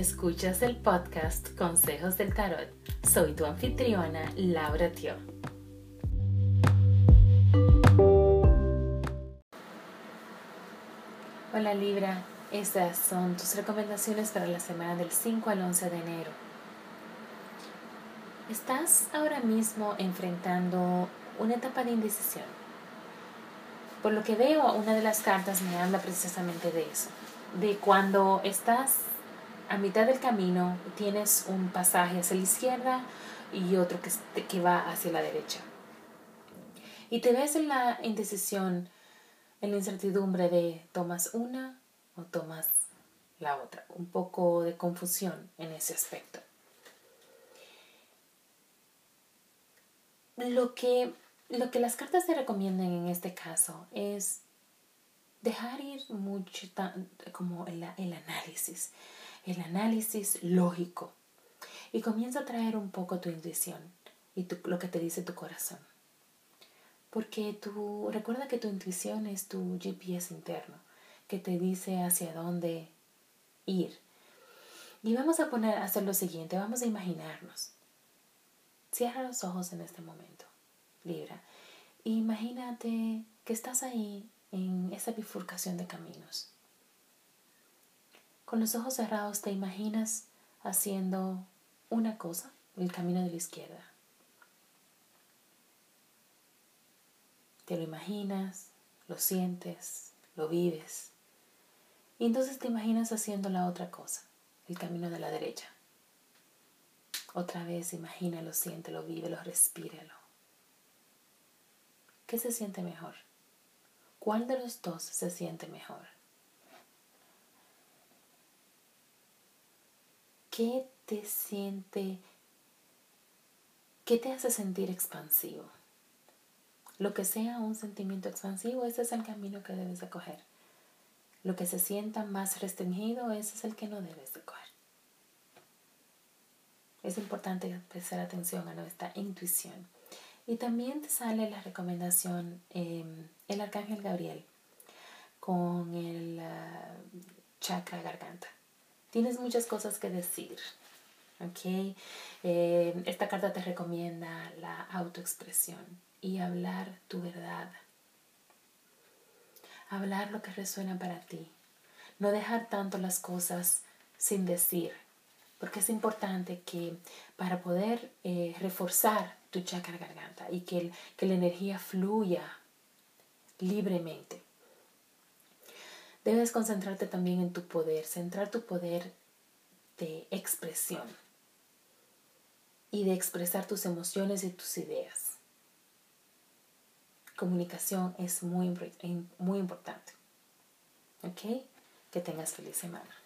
Escuchas el podcast Consejos del Tarot. Soy tu anfitriona, Laura Tio. Hola Libra, estas son tus recomendaciones para la semana del 5 al 11 de enero. Estás ahora mismo enfrentando una etapa de indecisión. Por lo que veo, una de las cartas me habla precisamente de eso, de cuando estás a mitad del camino, tienes un pasaje hacia la izquierda y otro que, que va hacia la derecha. Y te ves en la indecisión, en la incertidumbre de tomas una o tomas la otra. Un poco de confusión en ese aspecto. Lo que, lo que las cartas te recomiendan en este caso es dejar ir mucho como el, el análisis, el análisis lógico y comienza a traer un poco tu intuición y lo que te dice tu corazón. Porque tú, recuerda que tu intuición es tu GPS interno, que te dice hacia dónde ir. Y vamos a poner, a hacer lo siguiente, vamos a imaginarnos. Cierra los ojos en este momento, Libra. Imagínate que estás ahí en esa bifurcación de caminos. Con los ojos cerrados te imaginas haciendo una cosa, el camino de la izquierda. Te lo imaginas, lo sientes, lo vives. Y entonces te imaginas haciendo la otra cosa, el camino de la derecha. Otra vez imagínalo, siéntelo, vívelo, respíralo. ¿Qué se siente mejor? ¿Cuál de los dos se siente mejor? ¿Qué te siente? ¿Qué te hace sentir expansivo? Lo que sea un sentimiento expansivo, ese es el camino que debes de coger. Lo que se sienta más restringido, ese es el que no debes de coger. Es importante prestar atención a nuestra intuición. Y también te sale la recomendación, em, el arcángel Gabriel, con el ah, chakra garganta. Tienes muchas cosas que decir. ¿ok? Em, esta carta te recomienda la autoexpresión y hablar tu verdad. Hablar lo que resuena para ti. No dejar tanto las cosas sin decir, porque es importante que para poder eh, reforzar tu chakra garganta y que, que la energía fluya libremente. Debes concentrarte también en tu poder, centrar tu poder de expresión y de expresar tus emociones y tus ideas. Comunicación es muy, muy importante. ¿Ok? Que tengas feliz semana.